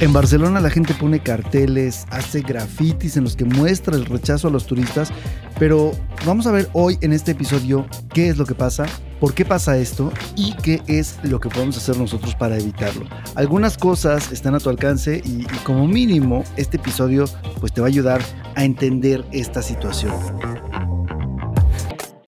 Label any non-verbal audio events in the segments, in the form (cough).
En Barcelona la gente pone carteles, hace grafitis en los que muestra el rechazo a los turistas, pero vamos a ver hoy en este episodio qué es lo que pasa, por qué pasa esto y qué es lo que podemos hacer nosotros para evitarlo. Algunas cosas están a tu alcance y, como mínimo este episodio pues te va a ayudar a entender esta situación.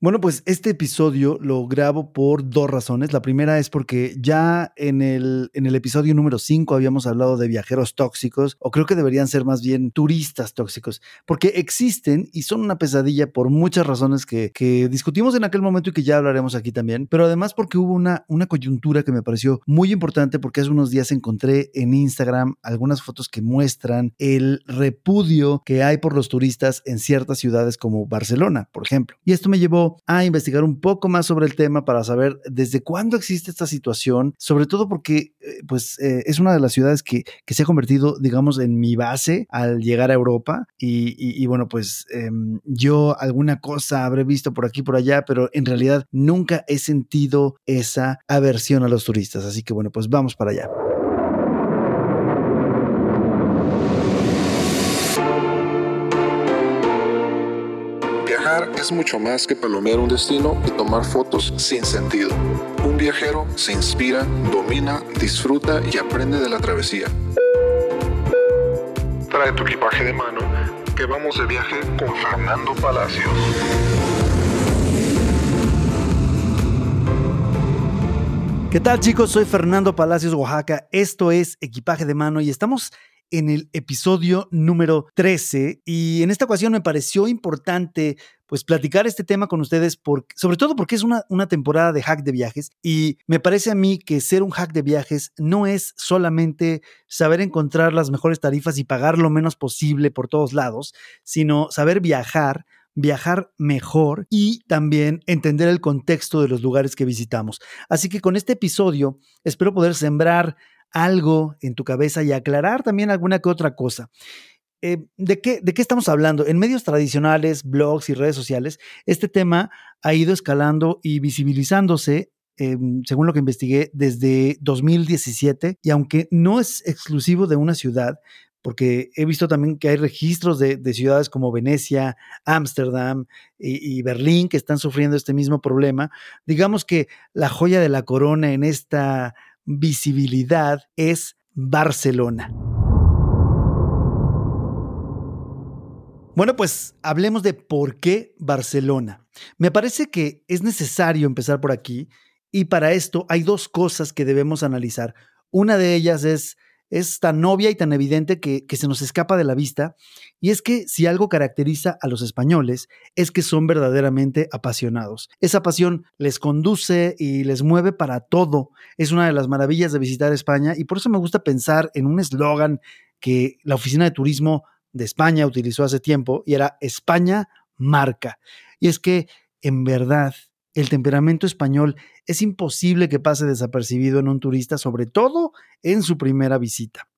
Bueno, pues este episodio lo grabo por dos razones. La primera es porque ya en el, en el episodio número 5 habíamos hablado de viajeros tóxicos, o creo que deberían ser más bien turistas tóxicos, porque existen y son una pesadilla por muchas razones que, que discutimos en aquel momento y que ya hablaremos aquí también, pero además porque hubo una, una coyuntura que me pareció muy importante porque hace unos días encontré en Instagram algunas fotos que muestran el repudio que hay por los turistas en ciertas ciudades como Barcelona, por ejemplo. Y esto me llevó a investigar un poco más sobre el tema para saber desde cuándo existe esta situación, sobre todo porque eh, pues, eh, es una de las ciudades que, que, se ha convertido, digamos, en mi base al llegar a Europa. Y, y, y bueno, pues eh, yo alguna cosa habré visto por aquí, por allá, pero en realidad nunca he sentido esa aversión a los turistas. Así que bueno, pues vamos para allá. Es mucho más que palomear un destino y tomar fotos sin sentido. Un viajero se inspira, domina, disfruta y aprende de la travesía. Trae tu equipaje de mano, que vamos de viaje con Fernando Palacios. ¿Qué tal chicos? Soy Fernando Palacios, Oaxaca. Esto es Equipaje de Mano y estamos en el episodio número 13 y en esta ocasión me pareció importante pues platicar este tema con ustedes, por, sobre todo porque es una, una temporada de hack de viajes y me parece a mí que ser un hack de viajes no es solamente saber encontrar las mejores tarifas y pagar lo menos posible por todos lados, sino saber viajar viajar mejor y también entender el contexto de los lugares que visitamos. Así que con este episodio espero poder sembrar algo en tu cabeza y aclarar también alguna que otra cosa. Eh, ¿de, qué, ¿De qué estamos hablando? En medios tradicionales, blogs y redes sociales, este tema ha ido escalando y visibilizándose eh, según lo que investigué, desde 2017, y aunque no es exclusivo de una ciudad, porque he visto también que hay registros de, de ciudades como Venecia, Ámsterdam y, Berlín que están sufriendo este mismo problema, digamos que la joya de la corona en esta visibilidad es Barcelona. Bueno, pues hablemos de por qué Barcelona. Me parece que es necesario empezar por aquí y para esto hay dos cosas que debemos analizar. Una de ellas es es tan obvia y tan evidente que, que, se nos escapa de la vista, y es que si algo caracteriza a los españoles es que son verdaderamente apasionados. Esa pasión les conduce y les mueve para todo. Es una de las maravillas de visitar España y por eso me gusta pensar en un eslogan que la Oficina de Turismo de España utilizó hace tiempo y era España marca. Y es que en verdad el temperamento español es imposible que pase desapercibido en un turista, sobre todo en su primera visita.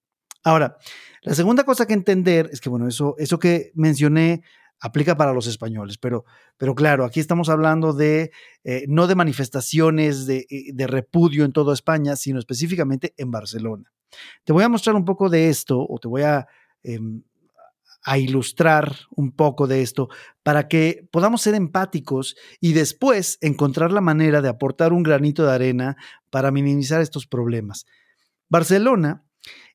Ahora, la segunda cosa que entender es que, bueno, eso, eso que mencioné aplica para los españoles, pero, pero claro, aquí estamos hablando de eh, no de manifestaciones de, eh, de, repudio en toda España, sino específicamente en Barcelona. Te voy a mostrar un poco de esto, o te voy a eh, a ilustrar un poco de esto para que podamos ser empáticos y después encontrar la manera de aportar un granito de arena para minimizar estos problemas. Barcelona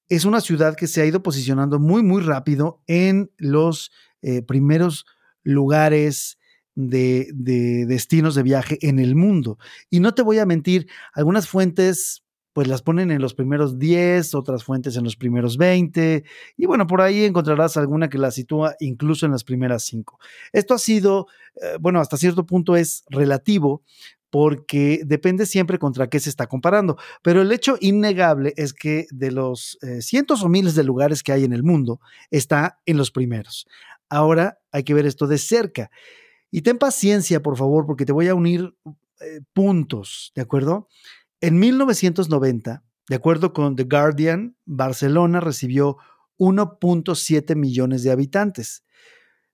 es una ciudad que se ha ido posicionando muy, muy rápido en los eh, primeros lugares de, de, destinos de viaje en el mundo. Y no te voy a mentir, algunas fuentes pues las ponen en los primeros 10, otras fuentes en los primeros 20, y bueno, por ahí encontrarás alguna que la sitúa incluso en las primeras 5. Esto ha sido, eh, bueno, hasta cierto punto es relativo, porque depende siempre contra qué se está comparando. Pero el hecho innegable es que de los eh, cientos o miles de lugares que hay en el mundo, está en los primeros. Ahora hay que ver esto de cerca. Y ten paciencia, por favor, porque te voy a unir eh, puntos, ¿de acuerdo? En 1990, de acuerdo con The Guardian, Barcelona recibió 1.7 millones de habitantes.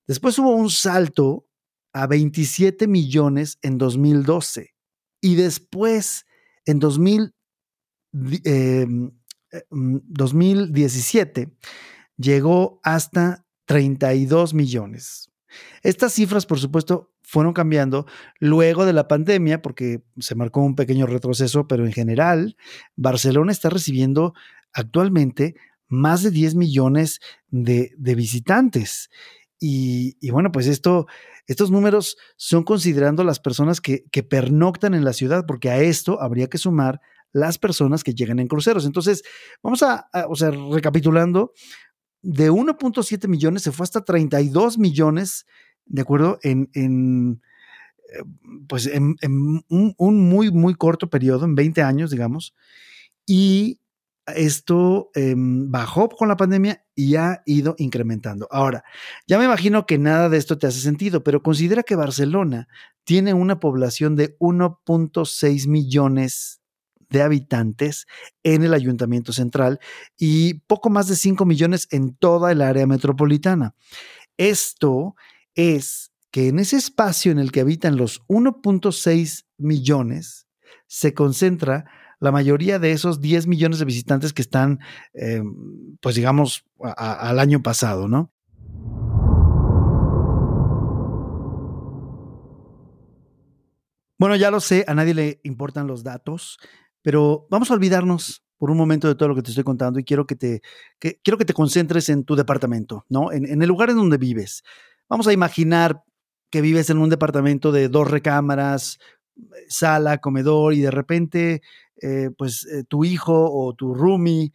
Después hubo un salto a 27 millones en 2012 y después en 2000, eh, 2017 eh, mm, llegó hasta 32 millones. Estas cifras, por supuesto, fueron cambiando luego de la pandemia, porque se marcó un pequeño retroceso, pero en general, Barcelona está recibiendo actualmente más de 10 millones de, visitantes. Y, bueno, pues esto, estos números son considerando las personas que, pernoctan en la ciudad, porque a esto habría que sumar las personas que llegan en cruceros. Entonces, vamos a, o sea, recapitulando, de 1.7 millones se fue hasta 32 millones, ¿de acuerdo? En, en eh, pues en, un, muy, muy corto periodo, en 20 años, digamos. Y esto em, bajó con la pandemia y ha ido incrementando. Ahora, ya me imagino que nada de esto te hace sentido, pero considera que Barcelona tiene una población de 1.6 millones de habitantes en el ayuntamiento central y poco más de 5 millones en toda el área metropolitana. Esto es que en ese espacio en el que habitan los 1.6 millones se concentra la mayoría de esos 10 millones de visitantes que están, eh, pues digamos, al año pasado, ¿no? Bueno, ya lo sé, a nadie le importan los datos, pero vamos a olvidarnos por un momento de todo lo que te estoy contando y quiero que te, quiero que te concentres en tu departamento, ¿no? En, el lugar en donde vives. Vamos a imaginar que vives en un departamento de dos recámaras, sala, comedor y de repente eh, pues eh, tu hijo o tu roomie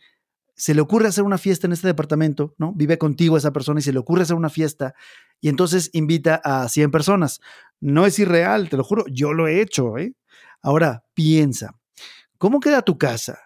se le ocurre hacer una fiesta en este departamento, ¿no? Vive contigo esa persona y se le ocurre hacer una fiesta y entonces invita a 100 personas. No es irreal, te lo juro, yo lo he hecho, ¿eh? Ahora, piensa, ¿cómo queda tu casa?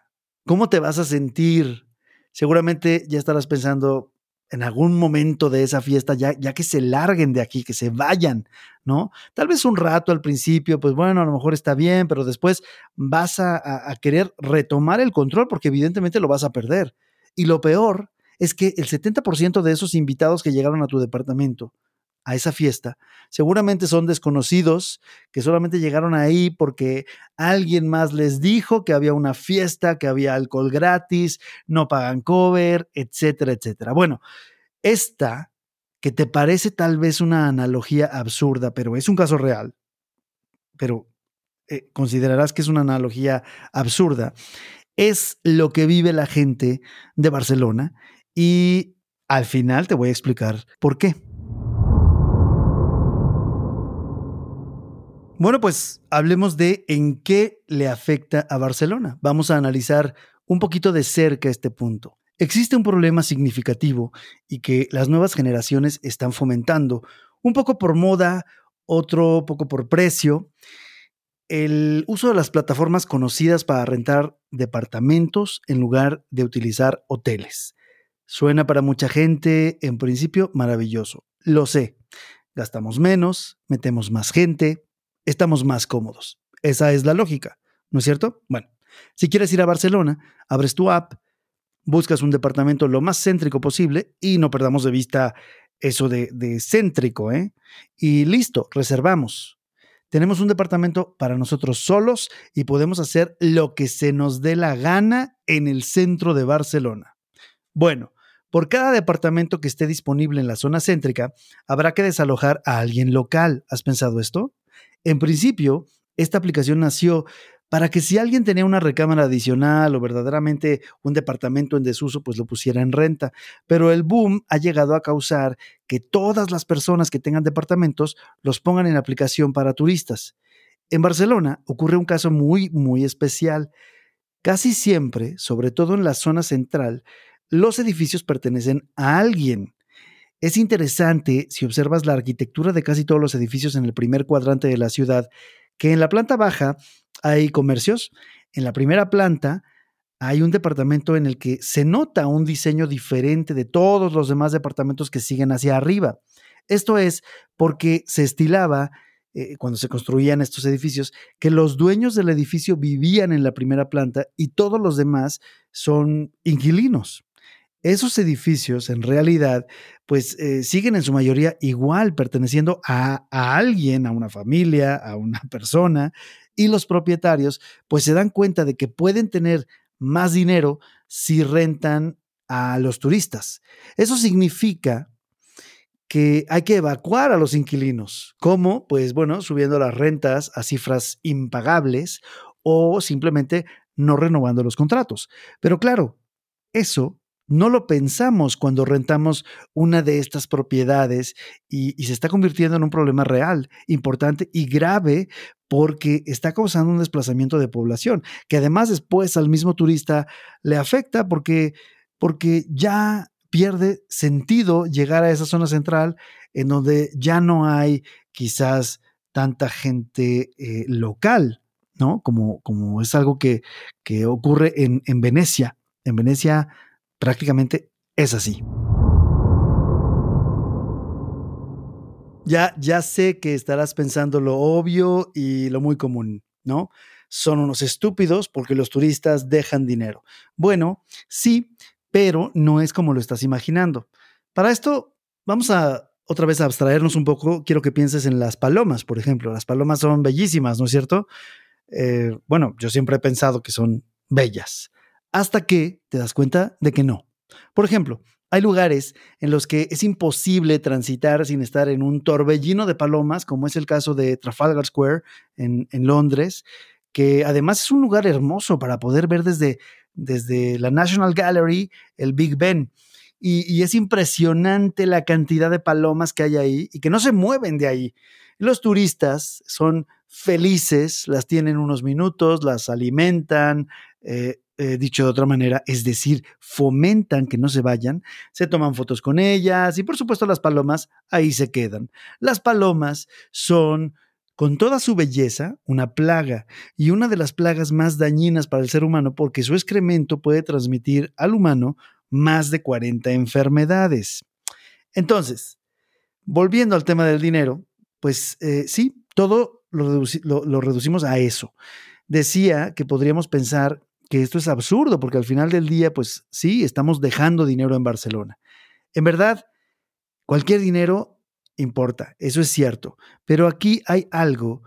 ¿Cómo te vas a sentir? Seguramente ya estarás pensando, en algún momento de esa fiesta, ya, ya que se larguen de aquí, que se vayan, ¿no? Tal vez un rato al principio, pues bueno, a lo mejor está bien, pero después vas a, a querer retomar el control porque evidentemente lo vas a perder. Y lo peor es que el 70% de esos invitados que llegaron a tu departamento a esa fiesta, seguramente son desconocidos que solamente llegaron ahí porque alguien más les dijo que había una fiesta, que había alcohol gratis, no pagan cover, etcétera, etcétera. Bueno, esta que te parece tal vez una analogía absurda, pero es un caso real, pero eh, considerarás que es una analogía absurda, es lo que vive la gente de Barcelona y al final te voy a explicar por qué. Bueno, pues hablemos de en qué le afecta a Barcelona. Vamos a analizar un poquito de cerca este punto. Existe un problema significativo y que las nuevas generaciones están fomentando, un poco por moda, otro poco por precio, el uso de las plataformas conocidas para rentar departamentos en lugar de utilizar hoteles. Suena para mucha gente, en principio, maravilloso. Lo sé. Gastamos menos, metemos más gente, estamos más cómodos. Esa es la lógica, ¿no es cierto? Bueno, si quieres ir a Barcelona, abres tu app, buscas un departamento lo más céntrico posible y no perdamos de vista eso de, céntrico, ¿eh? Y listo, reservamos. Tenemos un departamento para nosotros solos y podemos hacer lo que se nos dé la gana en el centro de Barcelona. Bueno, por cada departamento que esté disponible en la zona céntrica, habrá que desalojar a alguien local. ¿Has pensado esto? En principio, esta aplicación nació para que si alguien tenía una recámara adicional o verdaderamente un departamento en desuso, pues lo pusiera en renta. Pero el boom ha llegado a causar que todas las personas que tengan departamentos los pongan en aplicación para turistas. En Barcelona ocurre un caso muy, muy especial. Casi siempre, sobre todo en la zona central, los edificios pertenecen a alguien. Es interesante, si observas la arquitectura de casi todos los edificios en el primer cuadrante de la ciudad, que en la planta baja hay comercios, en la primera planta hay un departamento en el que se nota un diseño diferente de todos los demás departamentos que siguen hacia arriba. Esto es porque se estilaba, eh, cuando se construían estos edificios, que los dueños del edificio vivían en la primera planta y todos los demás son inquilinos esos edificios en realidad pues eh, siguen en su mayoría igual perteneciendo a, a, alguien, a una familia, a una (laughs) persona, y los propietarios pues se dan cuenta de que pueden tener más dinero si rentan a los turistas. Eso significa que hay que evacuar a los inquilinos. ¿Cómo? Pues bueno, subiendo las rentas a cifras impagables o simplemente no renovando los contratos. Pero claro, eso no lo pensamos cuando rentamos una de estas propiedades y, se está convirtiendo en un problema real, importante y grave porque está causando un desplazamiento de población, que además después al mismo turista le afecta porque, porque ya pierde sentido llegar a esa zona central en donde ya no hay quizás tanta gente eh, local, ¿no? Como, como es algo que, que ocurre en, en Venecia. En Venecia prácticamente es así. Ya, ya sé que estarás pensando lo obvio y lo muy común, ¿no? Son unos estúpidos porque los turistas dejan dinero. Bueno, sí, pero no es como lo estás imaginando. Para esto, vamos a otra vez a abstraernos un poco. Quiero que pienses en las palomas, por ejemplo. Las palomas son bellísimas, ¿no es cierto? Eh, bueno, yo siempre he pensado que son bellas hasta que te das cuenta de que no. Por ejemplo, hay lugares en los que es imposible transitar sin estar en un torbellino de palomas, como es el caso de Trafalgar Square en, Londres, que además es un lugar hermoso para poder ver desde, desde la National Gallery el Big Ben. Y, es impresionante la cantidad de palomas que hay ahí y que no se mueven de ahí. Los turistas son felices, las tienen unos minutos, las alimentan, eh, eh, dicho de otra manera, es decir, fomentan que no se vayan, se toman fotos con ellas y por supuesto las palomas ahí se quedan. Las palomas son, con toda su belleza, una plaga y una de las plagas más dañinas para el ser humano porque su excremento puede transmitir al humano más de 40 enfermedades. Entonces, volviendo al tema del dinero, pues eh, sí, todo lo reducimos a eso. Decía que podríamos pensar que esto es absurdo, porque al final del día, pues sí, estamos dejando dinero en Barcelona. En verdad, cualquier dinero importa, eso es cierto, pero aquí hay algo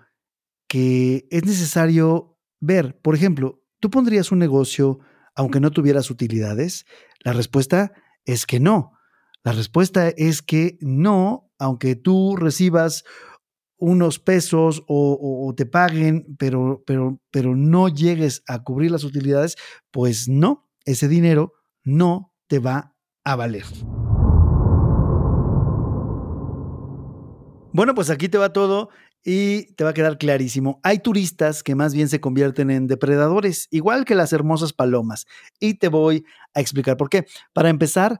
que es necesario ver. Por ejemplo, ¿tú pondrías un negocio aunque no tuvieras utilidades? La respuesta es que no. La respuesta es que no, aunque tú recibas unos pesos o, te paguen, pero, pero, pero no llegues a cubrir las utilidades, pues no, ese dinero no te va a valer. Bueno, pues aquí te va todo y te va a quedar clarísimo. Hay turistas que más bien se convierten en depredadores, igual que las hermosas palomas. Y te voy a explicar por qué. Para empezar,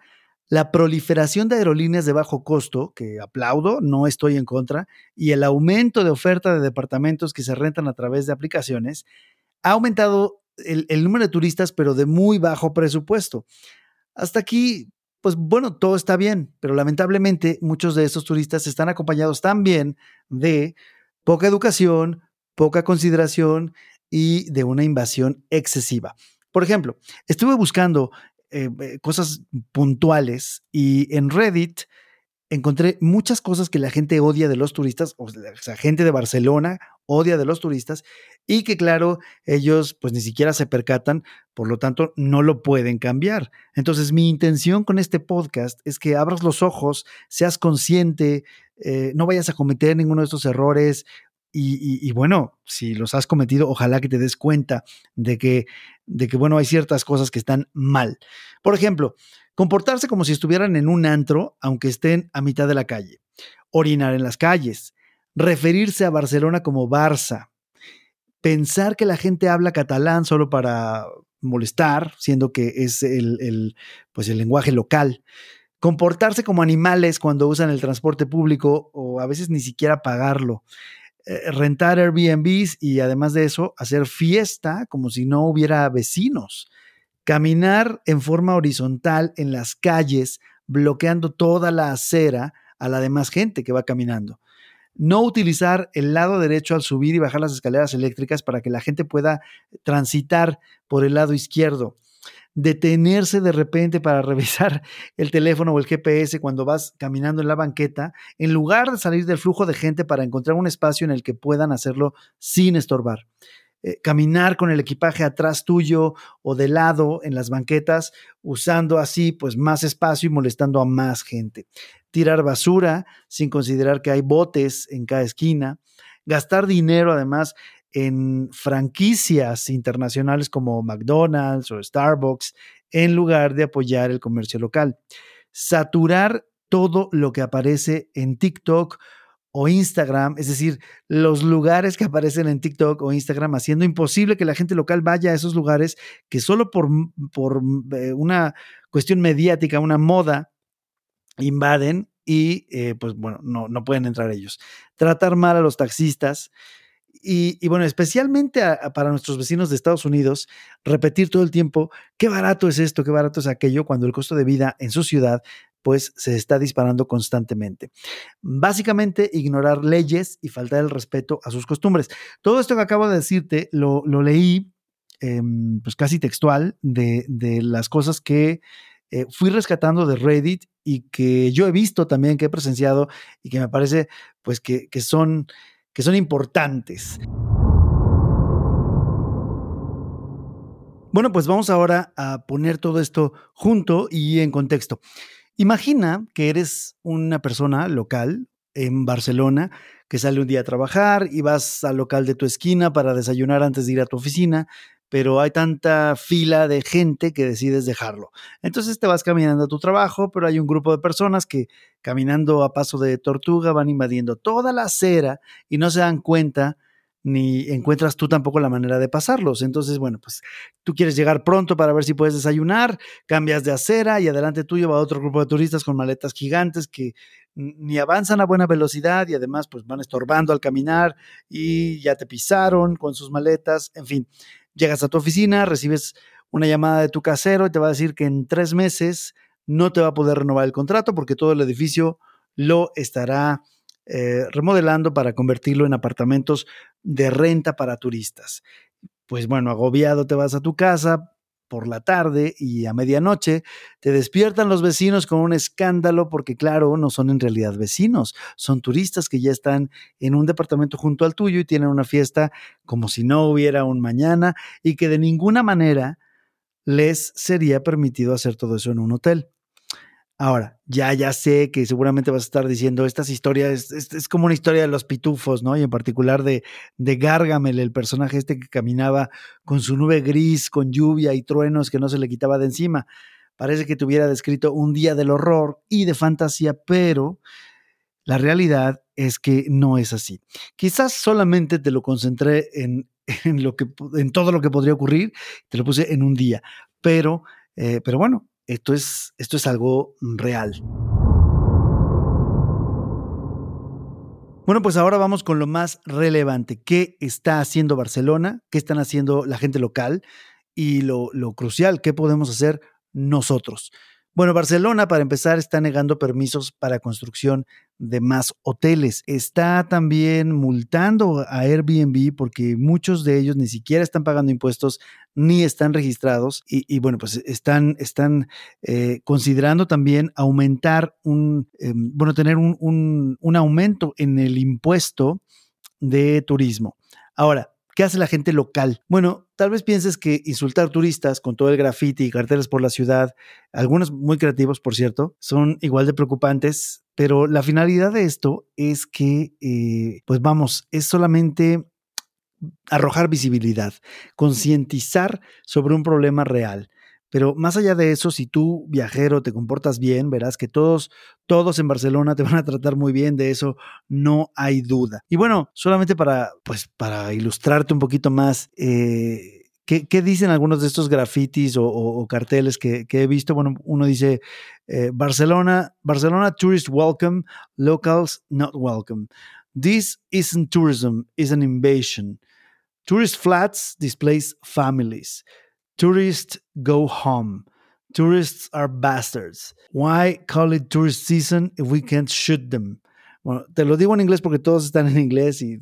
la proliferación de aerolíneas de bajo costo, que aplaudo, no estoy en contra, y el aumento de oferta de departamentos que se rentan a través de aplicaciones, ha aumentado el, número de turistas, pero de muy bajo presupuesto. Hasta aquí, pues bueno, todo está bien, pero lamentablemente muchos de estos turistas están acompañados también de poca educación, poca consideración y de una invasión excesiva. Por ejemplo, estuve buscando eh, eh, cosas puntuales y en Reddit encontré muchas cosas que la gente odia de los turistas, o sea, gente de Barcelona odia de los turistas y que claro, ellos pues ni siquiera se percatan, por lo tanto no lo pueden cambiar. Entonces mi intención con este podcast es que abras los ojos, seas consciente, eh, no vayas a cometer ninguno de estos errores y, bueno, si los has cometido, ojalá que te des cuenta de que, de que, bueno, hay ciertas cosas que están mal. Por ejemplo, comportarse como si estuvieran en un antro, aunque estén a mitad de la calle. Orinar en las calles. Referirse a Barcelona como Barça. Pensar que la gente habla catalán solo para molestar, siendo que es el, pues el lenguaje local comportarse como animales cuando usan el transporte público o a veces ni siquiera pagarlo, eh, rentar Airbnbs y además de eso, hacer fiesta como si no hubiera vecinos. Caminar en forma horizontal en las calles, bloqueando toda la acera a la demás gente que va caminando. No utilizar el lado derecho al subir y bajar las escaleras eléctricas para que la gente pueda transitar por el lado izquierdo detenerse de repente para (laughs) revisar el teléfono o el GPS cuando vas caminando en la banqueta, en lugar de salir del flujo de gente para encontrar un espacio en el que puedan hacerlo sin estorbar. eh, caminar con el equipaje atrás tuyo o de lado en las banquetas, usando así pues más espacio y molestando a más gente. Tirar basura sin considerar que hay botes en cada esquina. Gastar dinero además en franquicias internacionales como McDonald's o Starbucks en lugar de apoyar el comercio local. Saturar todo lo que aparece en TikTok o Instagram, es decir, los lugares que aparecen en TikTok o Instagram, haciendo imposible que la gente local vaya a esos lugares que solo por, por eh, una cuestión mediática, una moda, invaden y eh, pues bueno, no, no pueden entrar ellos. Tratar mal a los taxistas, y, bueno, especialmente para nuestros vecinos de Estados Unidos, repetir todo el tiempo qué barato es esto, qué barato es aquello, cuando el costo de vida en su ciudad pues se está disparando constantemente. Básicamente, ignorar leyes y faltar el respeto a sus costumbres. Todo esto que acabo de decirte lo, leí em, pues casi textual de, las cosas que eh, fui rescatando de Reddit y que yo he visto también, que he presenciado y que me parece pues que, que son que son importantes. Bueno, pues vamos ahora a poner todo esto junto y en contexto. Imagina que eres una persona local en Barcelona que sale un día a trabajar y vas al local de tu esquina para desayunar antes de ir a tu oficina, pero hay tanta fila de gente que decides dejarlo. Entonces te vas caminando a tu trabajo, pero hay un grupo de personas que caminando a paso de tortuga van invadiendo toda la acera y no se dan cuenta ni encuentras tú tampoco la manera de pasarlos. Entonces, bueno, pues tú quieres llegar pronto para ver si puedes desayunar, cambias de acera y adelante tuyo va otro grupo de turistas con maletas gigantes que ni avanzan a buena velocidad y además pues van estorbando al caminar y ya te pisaron con sus maletas, en fin. Llegas a tu oficina, recibes una llamada de tu casero y te va a decir que en tres meses no te va a poder renovar el contrato porque todo el edificio lo estará eh, remodelando para convertirlo en apartamentos de renta para turistas. Pues bueno, agobiado te vas a tu casa por la tarde y a medianoche te despiertan los vecinos con un escándalo porque claro, no son en realidad vecinos, son turistas que ya están en un departamento junto al tuyo y tienen una fiesta como si no hubiera un mañana y que de ninguna manera les sería permitido hacer todo eso en un hotel. Ahora, ya, ya sé que seguramente vas a estar diciendo estas historias, es, como una historia de los pitufos, ¿no? Y en particular de, de Gargamel, el personaje este que caminaba con su nube gris, con lluvia y truenos que no se le quitaba de encima. Parece que te hubiera descrito un día del horror y de fantasía, pero la realidad es que no es así. Quizás solamente te lo concentré en, (laughs) en, lo que, en todo lo que podría ocurrir, te lo puse en un día, pero, eh, pero bueno, esto es, esto es algo real. Bueno, pues ahora vamos con lo más relevante. ¿Qué está haciendo Barcelona? ¿Qué están haciendo la gente local? Y lo, lo crucial, ¿qué podemos hacer nosotros? Bueno, Barcelona, para empezar, está negando permisos para construcción de más hoteles. Está también multando a Airbnb porque muchos de ellos ni siquiera están pagando impuestos ni están registrados y, bueno, pues están, están eh, considerando también aumentar un, em, bueno, tener un, un, un aumento en el impuesto de turismo. Ahora, ¿Qué hace la gente local? Bueno, tal vez pienses que insultar turistas con todo el graffiti y carteles por la ciudad, algunos muy creativos, por cierto, son igual de preocupantes, pero la finalidad de esto es que, eh, pues vamos, es solamente arrojar visibilidad, concientizar sobre un problema real. Pero más allá de eso, si tú, viajero, te comportas bien, verás que todos, todos en Barcelona te van a tratar muy bien, de eso no hay duda. Y bueno, solamente para, pues, para ilustrarte un poquito más, eh, ¿Qué, dicen algunos de estos grafitis o, carteles que, he visto? Bueno, uno dice eh, Barcelona, Barcelona tourist welcome, locals not welcome. This isn't tourism, it's an invasion. Tourist flats displace families. Tourists go home. Tourists are bastards. Why call it tourist season if we can't shoot them? Bueno, te lo digo en inglés porque todos están en inglés y,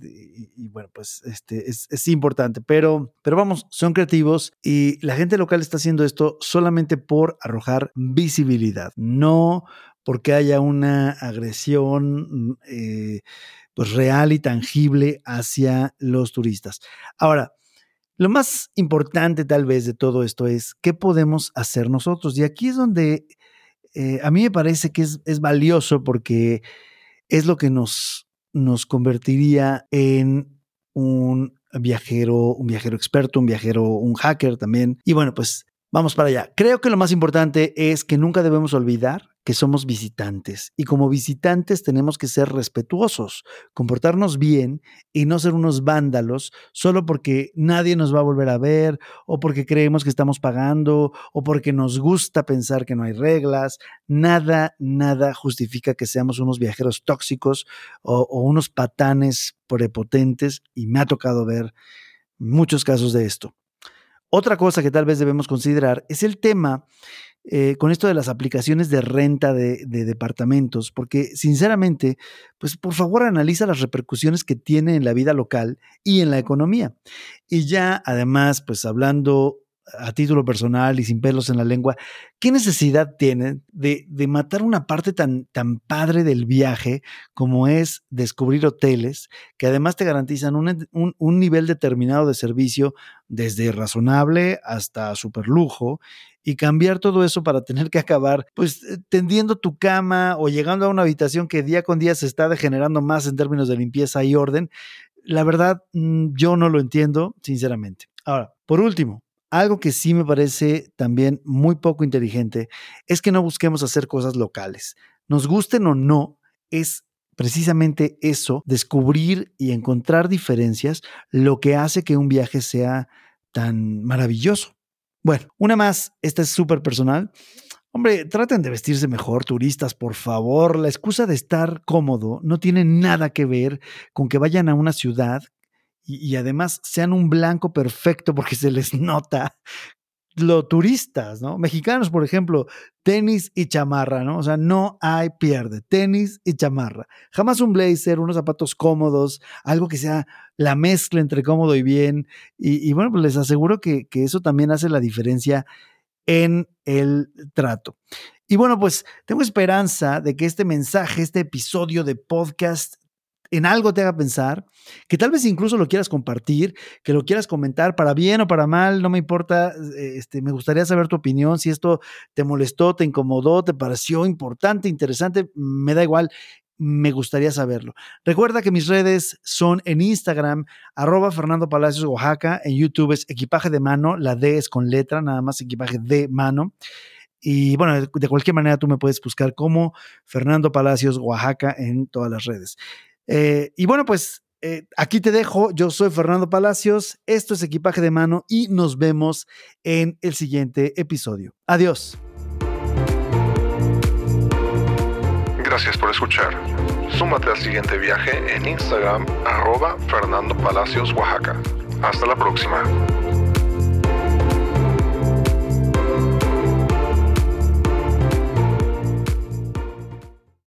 bueno, pues este, es, importante, pero, pero vamos, son creativos y la gente local está haciendo esto solamente por arrojar visibilidad, no porque haya una agresión eh, pues real y tangible hacia los turistas. Ahora, Lo más importante tal vez de todo esto es qué podemos hacer nosotros. Y aquí es donde eh, a mí me parece que es, es, valioso porque es lo que nos, nos convertiría en un viajero, un viajero experto, un viajero, un hacker también. Y bueno, pues vamos para allá. Creo que lo más importante es que nunca debemos olvidar que somos visitantes y como visitantes tenemos que ser respetuosos, comportarnos bien y no ser unos vándalos solo porque nadie nos va a volver a ver o porque creemos que estamos pagando o porque nos gusta pensar que no hay reglas. Nada, nada justifica que seamos unos viajeros tóxicos o, o unos patanes prepotentes y me ha tocado ver muchos casos de esto. Otra cosa que tal vez debemos considerar es el tema eh, con esto de las aplicaciones de renta de, de, departamentos, porque sinceramente, pues por favor analiza las repercusiones que tiene en la vida local y en la economía. Y ya además, pues hablando a título personal y sin pelos en la lengua, ¿qué necesidad tienen de, matar una parte tan, tan padre del viaje como es descubrir hoteles que además te garantizan un, un, un nivel determinado de servicio desde razonable hasta super lujo y cambiar todo eso para tener que acabar pues eh, tendiendo tu cama o llegando a una habitación que día con día se está degenerando más en términos de limpieza y orden? La verdad, mm, yo no lo entiendo, sinceramente. Ahora, por último, algo que sí me parece también muy poco inteligente es que no busquemos hacer cosas locales. Nos gusten o no, es precisamente eso, descubrir y encontrar diferencias, lo que hace que un viaje sea tan maravilloso. Bueno, una más, esta es súper personal. Hombre, traten de vestirse mejor, turistas, por favor. La excusa de estar cómodo no tiene nada que ver con que vayan a una ciudad y, además sean un blanco perfecto porque se les nota lo turistas, ¿no? Mexicanos, por ejemplo, tenis y chamarra, ¿no? O sea, no hay pierde, tenis y chamarra. Jamás un blazer, unos zapatos cómodos, algo que sea la mezcla entre cómodo y bien. Y, y bueno, pues les aseguro que, que eso también hace la diferencia en el trato. Y bueno, pues tengo esperanza de que este mensaje, este episodio de podcast en algo te haga pensar, que tal vez incluso lo quieras compartir, que lo quieras comentar para bien o para mal, no me importa, eh, este, me gustaría saber tu opinión, si esto te molestó, te incomodó, te pareció importante, interesante, me da igual, me gustaría saberlo. Recuerda que mis redes son en Instagram, arroba Fernando Palacios Oaxaca, en YouTube es equipaje de mano, la D es con letra, nada más equipaje de mano. Y bueno, de cualquier manera tú me puedes buscar como Fernando Palacios Oaxaca en todas las redes. Eh, y bueno, pues eh, aquí te dejo. Yo soy Fernando Palacios. Esto es Equipaje de Mano y nos vemos en el siguiente episodio. Adiós. Gracias por escuchar. Súmate al siguiente viaje en Instagram, arroba Fernando Palacios, Oaxaca. Hasta la próxima.